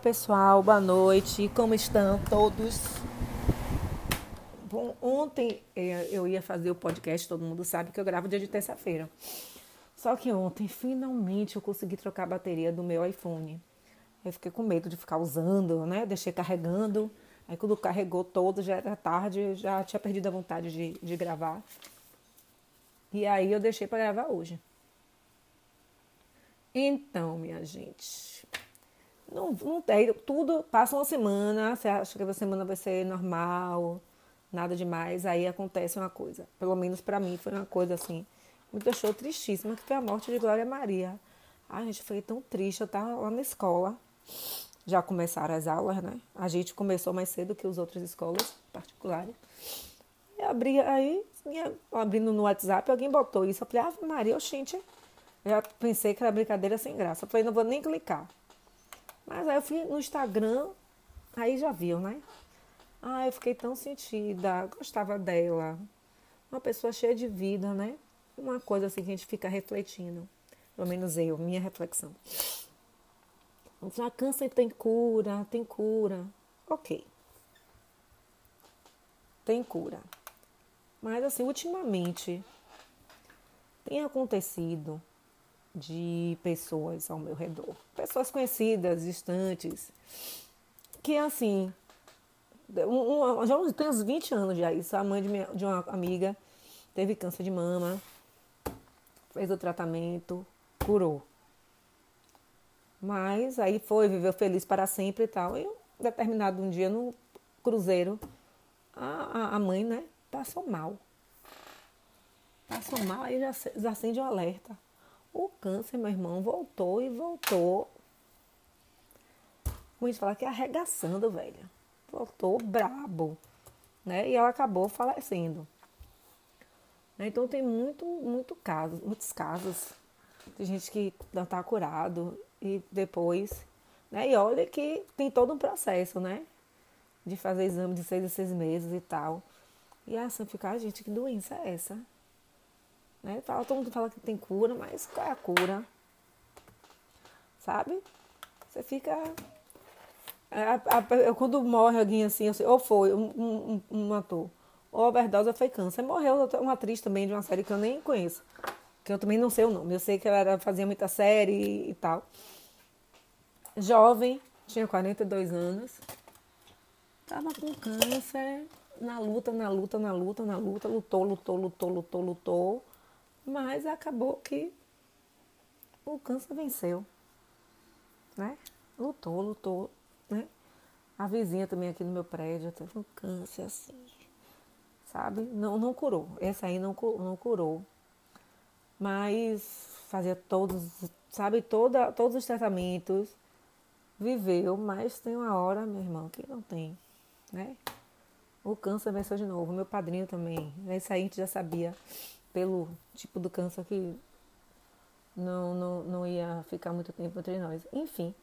pessoal, boa noite. Como estão todos? Bom, ontem é, eu ia fazer o podcast, todo mundo sabe que eu gravo dia de terça-feira. Só que ontem, finalmente, eu consegui trocar a bateria do meu iPhone. Eu fiquei com medo de ficar usando, né? Deixei carregando. Aí quando carregou todo, já era tarde, já tinha perdido a vontade de, de gravar. E aí eu deixei para gravar hoje. Então, minha gente, não, não tem, tudo passa uma semana, você acha que a semana vai ser normal, nada demais, aí acontece uma coisa. Pelo menos para mim foi uma coisa assim, me deixou tristíssima, que foi a morte de Glória Maria. Ai, gente, foi tão triste, eu tava lá na escola, já começaram as aulas, né? A gente começou mais cedo que as outras escolas particulares. E abri, aí, abrindo no WhatsApp, alguém botou isso. Eu falei, ah, Maria, gente, eu já pensei que era brincadeira sem graça. Eu falei, não vou nem clicar. Mas aí eu fui no Instagram, aí já viu, né? Ah, eu fiquei tão sentida, gostava dela. Uma pessoa cheia de vida, né? Uma coisa assim que a gente fica refletindo. Pelo menos eu, minha reflexão. Então, a câncer tem cura, tem cura. Ok. Tem cura. Mas assim, ultimamente tem acontecido de pessoas ao meu redor, pessoas conhecidas, distantes, que assim, um, um, já tem uns 20 anos já isso, a mãe de, minha, de uma amiga teve câncer de mama, fez o tratamento, curou. Mas aí foi, viveu feliz para sempre e tal. E um determinado um dia no cruzeiro, a, a, a mãe, né, passou mal. Passou mal, aí já, já acende um alerta. O câncer, meu irmão, voltou e voltou. Muitos falam que é arregaçando, velho. Voltou brabo. Né? E ela acabou falecendo. Né? Então tem muito, muito casos, muitos casos de gente que não está curado e depois. Né? E olha que tem todo um processo, né? De fazer exame de seis a seis meses e tal. E assim ficar, gente, que doença é essa? Né? Fala, todo mundo fala que tem cura, mas qual é a cura? Sabe? Você fica. A, a, quando morre alguém assim, assim ou foi um, um, um ator, ou overdose foi câncer. Morreu uma atriz também de uma série que eu nem conheço. Que eu também não sei o nome. Eu sei que ela era, fazia muita série e tal. Jovem, tinha 42 anos. Tava com câncer, na luta, na luta, na luta, na luta, lutou, lutou, lutou, lutou, lutou. Mas acabou que o câncer venceu, né? Lutou, lutou, né? A vizinha também aqui no meu prédio teve um câncer assim, sabe? Não, não curou. Essa aí não, não curou. Mas fazia todos, sabe, toda, todos os tratamentos. Viveu, mas tem uma hora, meu irmão, que não tem, né? O câncer venceu de novo. Meu padrinho também. Esse aí a gente já sabia pelo tipo do câncer que não, não, não ia ficar muito tempo entre nós. Enfim.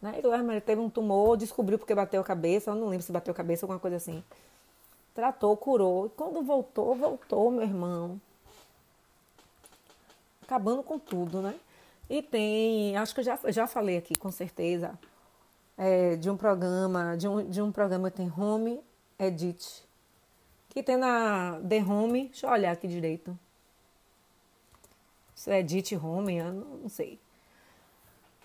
Né? Ele teve um tumor, descobriu porque bateu a cabeça, eu não lembro se bateu a cabeça ou alguma coisa assim. Tratou, curou. E quando voltou, voltou, meu irmão. Acabando com tudo, né? E tem, acho que eu já, já falei aqui, com certeza, é, de um programa, de um, de um programa que tem Home Edit, que tem na The Home. Deixa eu olhar aqui direito. Se é Edit Home, eu não sei.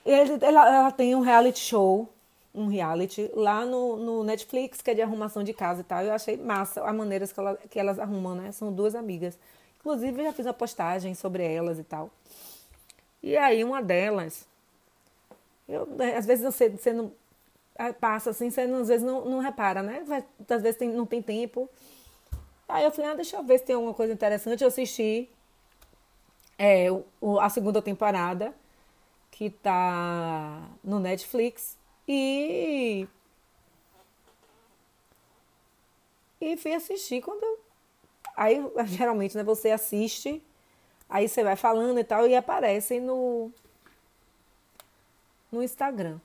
Ele, ela, ela, tem um reality show, um reality, lá no, no, Netflix, que é de arrumação de casa e tal. Eu achei massa a maneira que, ela, que elas arrumam, né? São duas amigas. Inclusive, eu já fiz uma postagem sobre elas e tal. E aí, uma delas, eu, né, às vezes você, você não passa assim, você às vezes não, não repara, né? Às vezes tem, não tem tempo. Aí eu falei, ah, deixa eu ver se tem alguma coisa interessante. Eu assisti é, o, a segunda temporada, que tá no Netflix. E. E fui assistir quando. Aí, geralmente, né, você assiste, aí você vai falando e tal, e aparece no. No Instagram.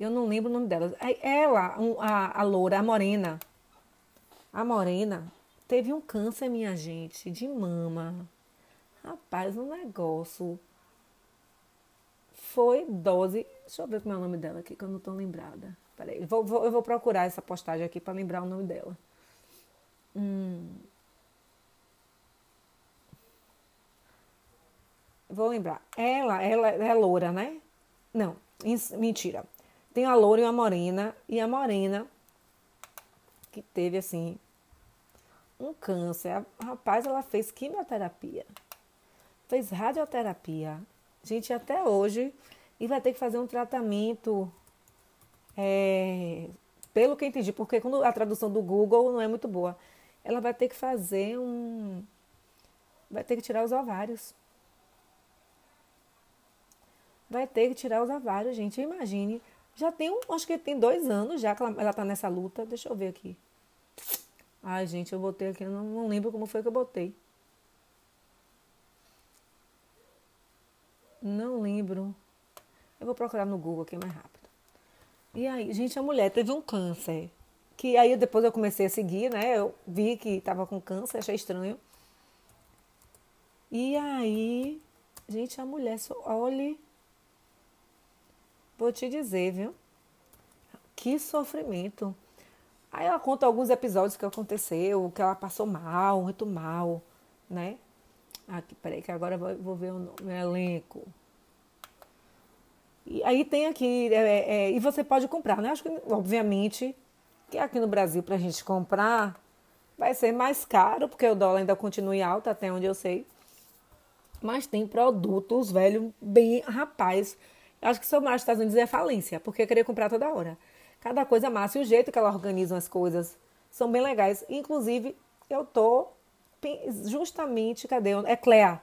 Eu não lembro o nome dela. Ela, a, a loura, a morena, a Morena teve um câncer, minha gente, de mama. Rapaz, um negócio foi dose. Deixa eu ver como é o nome dela aqui, que eu não estou lembrada. Peraí, vou, vou, eu vou procurar essa postagem aqui para lembrar o nome dela. Hum. Vou lembrar. Ela, ela é loura, né? Não, mentira. Tem a loura e a morena. E a morena, que teve assim, um câncer. A rapaz, ela fez quimioterapia. Fez radioterapia. Gente, até hoje. E vai ter que fazer um tratamento. É, pelo que entendi, porque quando a tradução do Google não é muito boa. Ela vai ter que fazer um. Vai ter que tirar os ovários vai ter que tirar os ovários, gente. Imagine. Já tem um, acho que tem dois anos já que ela, ela tá nessa luta. Deixa eu ver aqui. Ai, gente, eu botei aqui, não, não lembro como foi que eu botei. Não lembro. Eu vou procurar no Google aqui mais rápido. E aí, gente, a mulher teve um câncer. Que aí depois eu comecei a seguir, né? Eu vi que estava com câncer, achei estranho. E aí, gente, a mulher, olhe Vou te dizer, viu? Que sofrimento. Aí ela conta alguns episódios que aconteceu, que ela passou mal, muito mal, né? Aqui, peraí, que agora vou ver o nome, elenco. E aí tem aqui, é, é, e você pode comprar, né? Acho que, obviamente, que aqui no Brasil, para a gente comprar, vai ser mais caro, porque o dólar ainda continua alto, até onde eu sei. Mas tem produtos, velho, bem, rapaz, acho que o mais Estados Unidos é falência, porque eu queria comprar toda hora. Cada coisa massa e o jeito que ela organiza as coisas são bem legais. Inclusive, eu tô justamente, cadê? É Clea.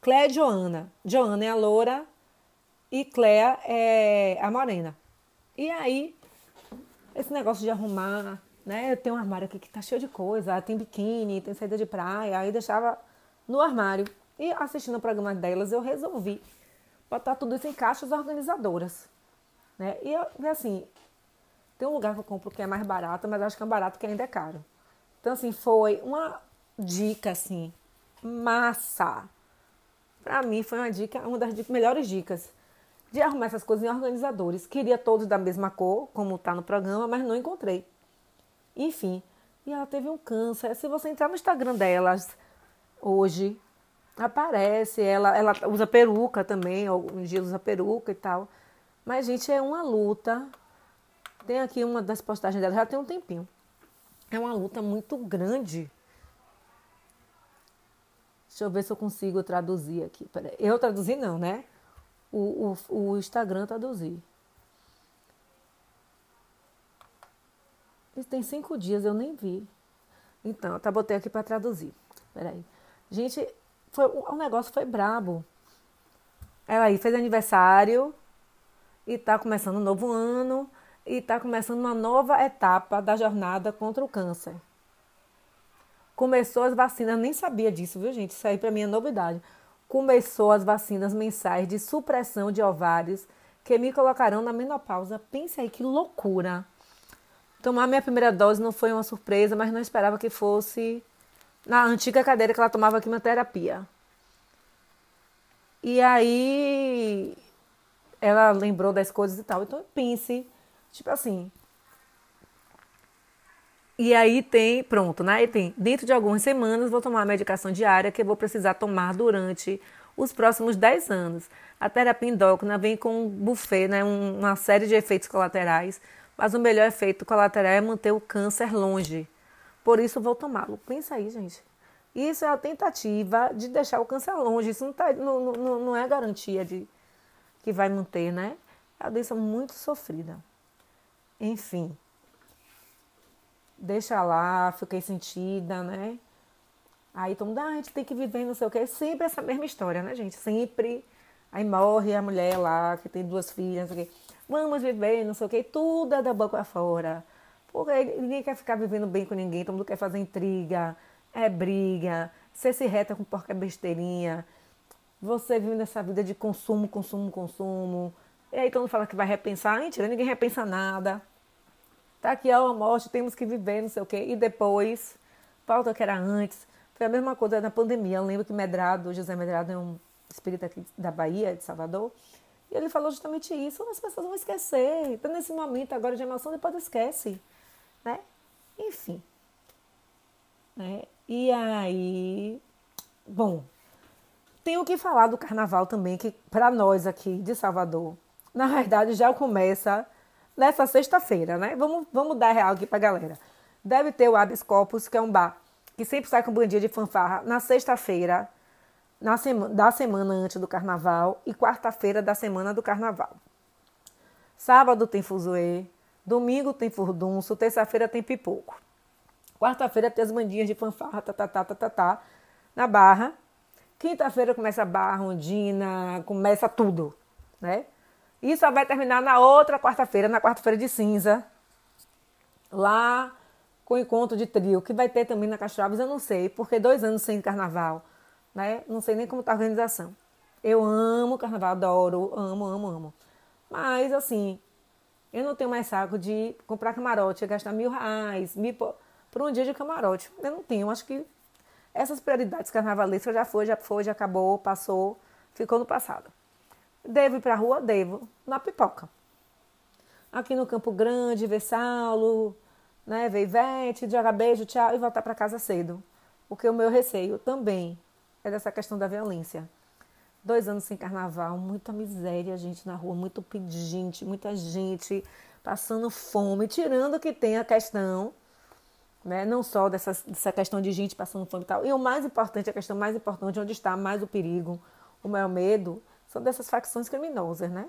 Clea é Joana. Joana é a loura e Clea é a morena. E aí, esse negócio de arrumar, né? Eu tenho um armário aqui que tá cheio de coisa, tem biquíni, tem saída de praia, aí deixava no armário. E assistindo o programa delas, eu resolvi botar tudo isso em caixas organizadoras. Né? E, assim, tem um lugar que eu compro que é mais barato, mas acho que é um barato que ainda é caro. Então, assim, foi uma dica, assim, massa. Pra mim, foi uma dica, uma das dicas, melhores dicas de arrumar essas coisas em organizadores. Queria todos da mesma cor, como tá no programa, mas não encontrei. Enfim, e ela teve um câncer. Se você entrar no Instagram delas hoje, aparece, ela, ela usa peruca também, alguns dias usa peruca e tal. Mas, gente, é uma luta. Tem aqui uma das postagens dela, já tem um tempinho. É uma luta muito grande. Deixa eu ver se eu consigo traduzir aqui. Eu traduzi não, né? O, o, o Instagram traduzir. Isso tem cinco dias, eu nem vi. Então, tá, botei aqui para traduzir. Peraí. Gente, foi, o negócio foi brabo. Ela aí fez aniversário e tá começando um novo ano e tá começando uma nova etapa da jornada contra o câncer. Começou as vacinas, nem sabia disso, viu, gente? Isso aí para mim é novidade. Começou as vacinas mensais de supressão de ovários que me colocarão na menopausa. Pense aí que loucura. Tomar minha primeira dose não foi uma surpresa, mas não esperava que fosse na antiga cadeira que ela tomava quimioterapia. E aí ela lembrou das coisas e tal. Então pense, tipo assim. E aí tem, pronto, né? E tem, dentro de algumas semanas vou tomar a medicação diária que eu vou precisar tomar durante os próximos 10 anos. A terapia endócrina vem com um buffet, né? uma série de efeitos colaterais, mas o melhor efeito colateral é manter o câncer longe. Por isso vou tomá-lo. Pensa aí, gente. Isso é a tentativa de deixar o câncer longe. Isso não, tá, não, não, não é garantia de que vai manter, né? É uma doença muito sofrida. Enfim. Deixa lá, fiquei sentida, né? Aí todo mundo, ah, a gente tem que viver, não sei o quê. Sempre essa mesma história, né, gente? Sempre. Aí morre a mulher lá, que tem duas filhas, não sei o quê. Vamos viver, não sei o quê. Tudo é da boca fora. Porque ninguém quer ficar vivendo bem com ninguém, todo mundo quer fazer intriga, é briga, você se reta com porca besteirinha, você vive nessa vida de consumo, consumo, consumo. E aí todo mundo fala que vai repensar, mentira, ninguém repensa nada. Tá aqui, a morte, temos que viver, não sei o quê. E depois, falta o que era antes. Foi a mesma coisa na pandemia. Eu lembro que Medrado, José Medrado é um espírita aqui da Bahia, de Salvador. E ele falou justamente isso, as pessoas vão esquecer. Então, nesse momento agora de emoção, depois esquece. Né? Enfim. Né? E aí, bom, tenho que falar do carnaval também, que para nós aqui de Salvador, na verdade já começa nessa sexta-feira, né? Vamos, vamos dar real aqui pra galera. Deve ter o Abis Corpus, que é um bar que sempre sai com bandinha de fanfarra na sexta-feira na sema, da semana antes do carnaval e quarta-feira da semana do carnaval. Sábado tem fuzuê, domingo tem furdunço, terça-feira tem pipoco. Quarta-feira tem as bandinhas de fanfarra, tá, tá, tá, tá, tá, tá na barra. Quinta-feira começa a barra, ondina, começa tudo, né? E só vai terminar na outra quarta-feira, na quarta-feira de cinza, lá com o encontro de trio, que vai ter também na Castraves, eu não sei, porque dois anos sem carnaval, né? Não sei nem como tá a organização. Eu amo carnaval, adoro, amo, amo, amo. Mas, assim, eu não tenho mais saco de comprar camarote, gastar mil reais mil, por um dia de camarote. Eu não tenho, acho que essas prioridades carnavalescas já foi, já foi, já acabou, passou, ficou no passado. Devo ir para a rua? Devo. Na pipoca. Aqui no Campo Grande, ver Saulo, né, ver Ivete, jogar beijo, tchau e voltar para casa cedo. Porque o meu receio também é dessa questão da violência. Dois anos sem carnaval, muita miséria, gente na rua, muito pedinte, muita gente passando fome, tirando que tem a questão, né, não só dessa, dessa questão de gente passando fome e tal. E o mais importante, a questão mais importante, onde está mais o perigo, o maior medo, são dessas facções criminosas, né?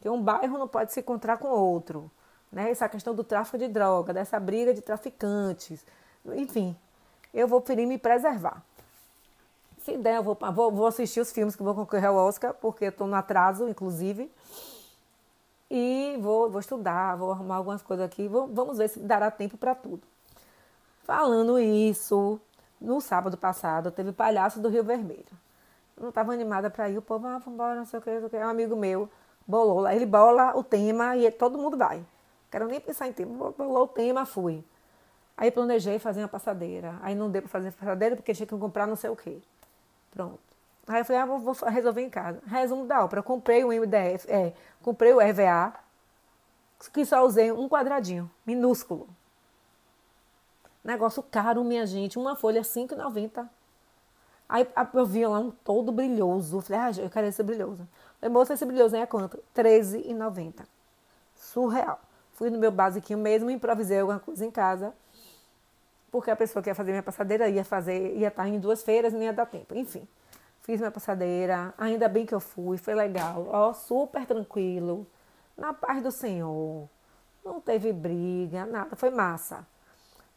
Que um bairro não pode se encontrar com outro, né? Essa questão do tráfico de droga, dessa briga de traficantes, enfim, eu vou preferir me preservar. Se der, eu vou, vou, vou assistir os filmes que vão concorrer ao Oscar, porque estou no atraso, inclusive. E vou, vou estudar, vou arrumar algumas coisas aqui. Vou, vamos ver se dará tempo para tudo. Falando isso, no sábado passado, teve Palhaço do Rio Vermelho não estava animada para ir, o povo, ah, vamos embora, não sei o que, não sei o que. Um amigo meu bolou lá, ele bola o tema e todo mundo vai. Quero nem pensar em tema, bolou o tema, fui. Aí planejei fazer uma passadeira. Aí não deu para fazer passadeira porque tinha que comprar não sei o que. Pronto. Aí eu falei, ah, vou, vou resolver em casa. Resumo da ópera, comprei o MDF, é, comprei o EVA, que só usei um quadradinho, minúsculo. Negócio caro, minha gente, uma folha R$ 5,90. Aí eu vi lá um todo brilhoso. Falei, ah, eu quero esse brilhoso. Falei, moça, esse brilhoso é quanto? R$13,90. Surreal. Fui no meu basiquinho mesmo, improvisei alguma coisa em casa. Porque a pessoa que ia fazer minha passadeira ia fazer, ia estar em duas feiras e nem ia dar tempo. Enfim, fiz minha passadeira. Ainda bem que eu fui, foi legal. Ó, super tranquilo. Na paz do Senhor. Não teve briga, nada. Foi massa.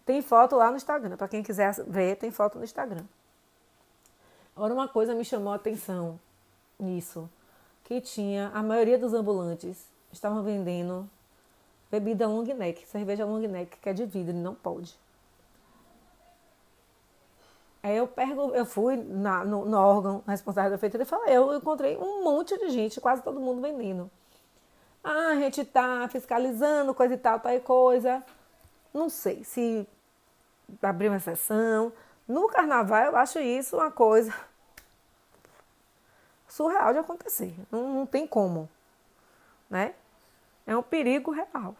Tem foto lá no Instagram. Para quem quiser ver, tem foto no Instagram. Agora, uma coisa me chamou a atenção nisso, que tinha, a maioria dos ambulantes estavam vendendo bebida long neck, cerveja long neck, que é de vidro, não pode. Aí eu, pergunto, eu fui na, no, no, órgão responsável da prefeitura e falei, eu encontrei um monte de gente, quase todo mundo vendendo. Ah, a gente tá fiscalizando, coisa e tal, tal e coisa. Não sei se abrir uma exceção, no carnaval eu acho isso uma coisa surreal de acontecer. Não, não tem como, né? É um perigo real.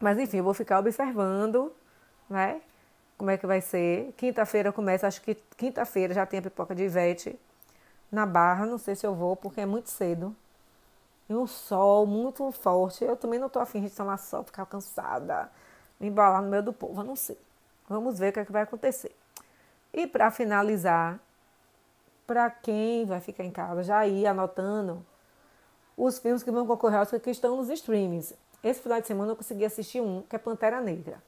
Mas enfim, eu vou ficar observando, né? Como é que vai ser. Quinta-feira começa, acho que quinta-feira já tem a pipoca de Ivete na barra. Não sei se eu vou, porque é muito cedo. E um sol muito forte. Eu também não tô afim de tomar sol, ficar cansada, me embalar no meio do povo. Eu não sei. Vamos ver o que, é que vai acontecer. E para finalizar, para quem vai ficar em casa, já ir anotando os filmes que vão concorrer aos que estão nos streamings. Esse final de semana eu consegui assistir um, que é Pantera Negra.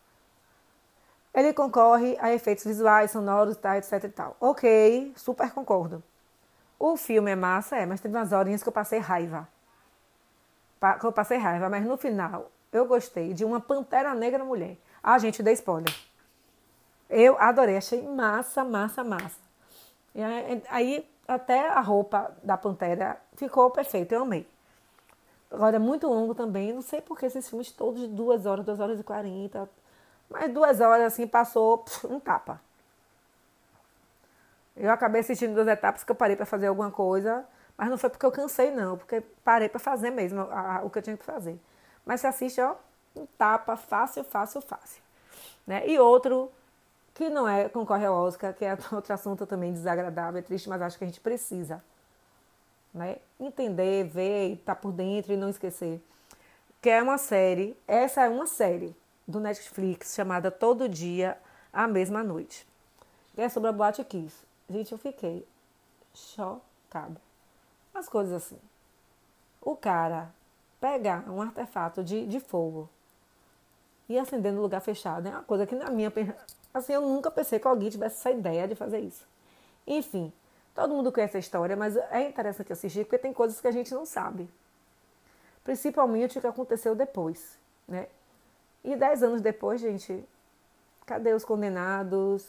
Ele concorre a efeitos visuais, sonoros, tal, etc e tal. Ok, super concordo. O filme é massa, é, mas teve umas horinhas que eu passei raiva. Que eu passei raiva, mas no final eu gostei de uma Pantera Negra mulher. Ah, gente, dei spoiler. Eu adorei, achei massa, massa, massa. E aí até a roupa da Pantera ficou perfeita, eu amei. Agora é muito longo também, não sei porque esses filmes todos de duas horas, duas horas e quarenta. Mas duas horas assim passou um tapa. Eu acabei assistindo duas etapas que eu parei para fazer alguma coisa, Mas não foi porque eu cansei, não, porque parei para fazer mesmo a, a, o que eu tinha que fazer. Mas se assiste, ó, um tapa fácil, fácil, fácil. Né? E outro que não é concorre ao Oscar, que é outro assunto também desagradável, é triste, mas acho que a gente precisa né? entender, ver, estar tá por dentro e não esquecer. Que é uma série, essa é uma série do Netflix chamada Todo Dia, a Mesma Noite. Que é sobre a Boate Kiss. Gente, eu fiquei chocada as coisas assim. O cara pegar um artefato de, de fogo e acender no lugar fechado é uma coisa que na minha assim eu nunca pensei que alguém tivesse essa ideia de fazer isso. Enfim, todo mundo conhece a história, mas é interessante assistir porque tem coisas que a gente não sabe. Principalmente o que aconteceu depois, né? E dez anos depois, gente, cadê os condenados?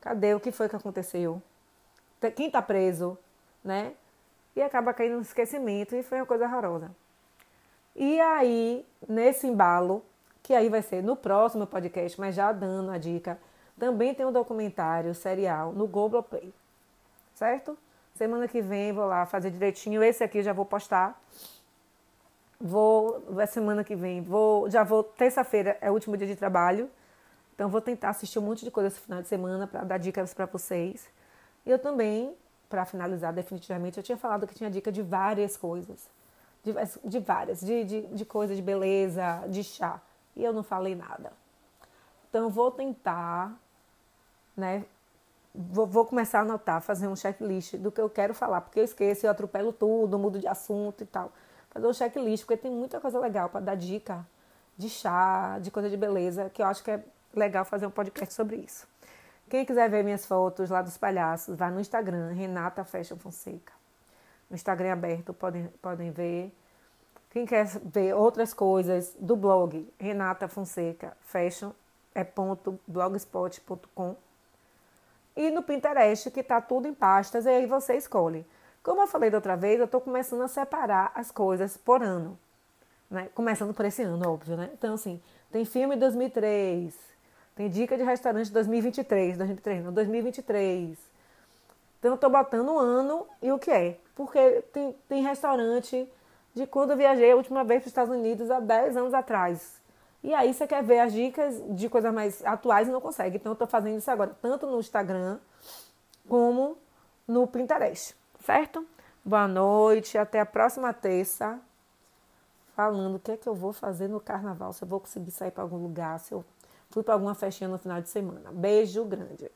Cadê o que foi que aconteceu? Quem está preso, né? E acaba caindo no esquecimento e foi uma coisa horrorosa. E aí, nesse embalo, que aí vai ser no próximo podcast, mas já dando a dica, também tem um documentário serial no Globoplay, certo? Semana que vem vou lá fazer direitinho. Esse aqui já vou postar. Vou, semana que vem, vou, já vou, terça-feira é o último dia de trabalho. Então vou tentar assistir um monte de coisa esse final de semana para dar dicas para vocês. Eu também para finalizar definitivamente, eu tinha falado que tinha dica de várias coisas. De, de várias, de, de, de coisa de beleza, de chá. E eu não falei nada. Então, vou tentar, né? Vou, vou começar a anotar, fazer um checklist do que eu quero falar, porque eu esqueço, eu atropelo tudo, mudo de assunto e tal. Fazer um checklist, porque tem muita coisa legal para dar dica de chá, de coisa de beleza, que eu acho que é legal fazer um podcast sobre isso. Quem quiser ver minhas fotos lá dos palhaços, vá no Instagram, Renata Fashion Fonseca. No Instagram aberto, podem, podem ver. Quem quer ver outras coisas do blog, Renata Fonseca Fashion, é ponto blogspot.com. E no Pinterest, que está tudo em pastas, e aí você escolhe. Como eu falei da outra vez, eu estou começando a separar as coisas por ano. Né? Começando por esse ano, óbvio, né? Então, assim, tem filme 2003, tem dica de restaurante 2023, 2023 não, 2023. Então eu tô botando o ano e o que é. Porque tem, tem restaurante de quando eu viajei a última vez para os Estados Unidos há 10 anos atrás. E aí você quer ver as dicas de coisas mais atuais e não consegue. Então eu tô fazendo isso agora, tanto no Instagram como no Pinterest. Certo? Boa noite, até a próxima terça. Falando o que é que eu vou fazer no carnaval, se eu vou conseguir sair para algum lugar, se eu Fui para alguma festinha no final de semana. Beijo grande.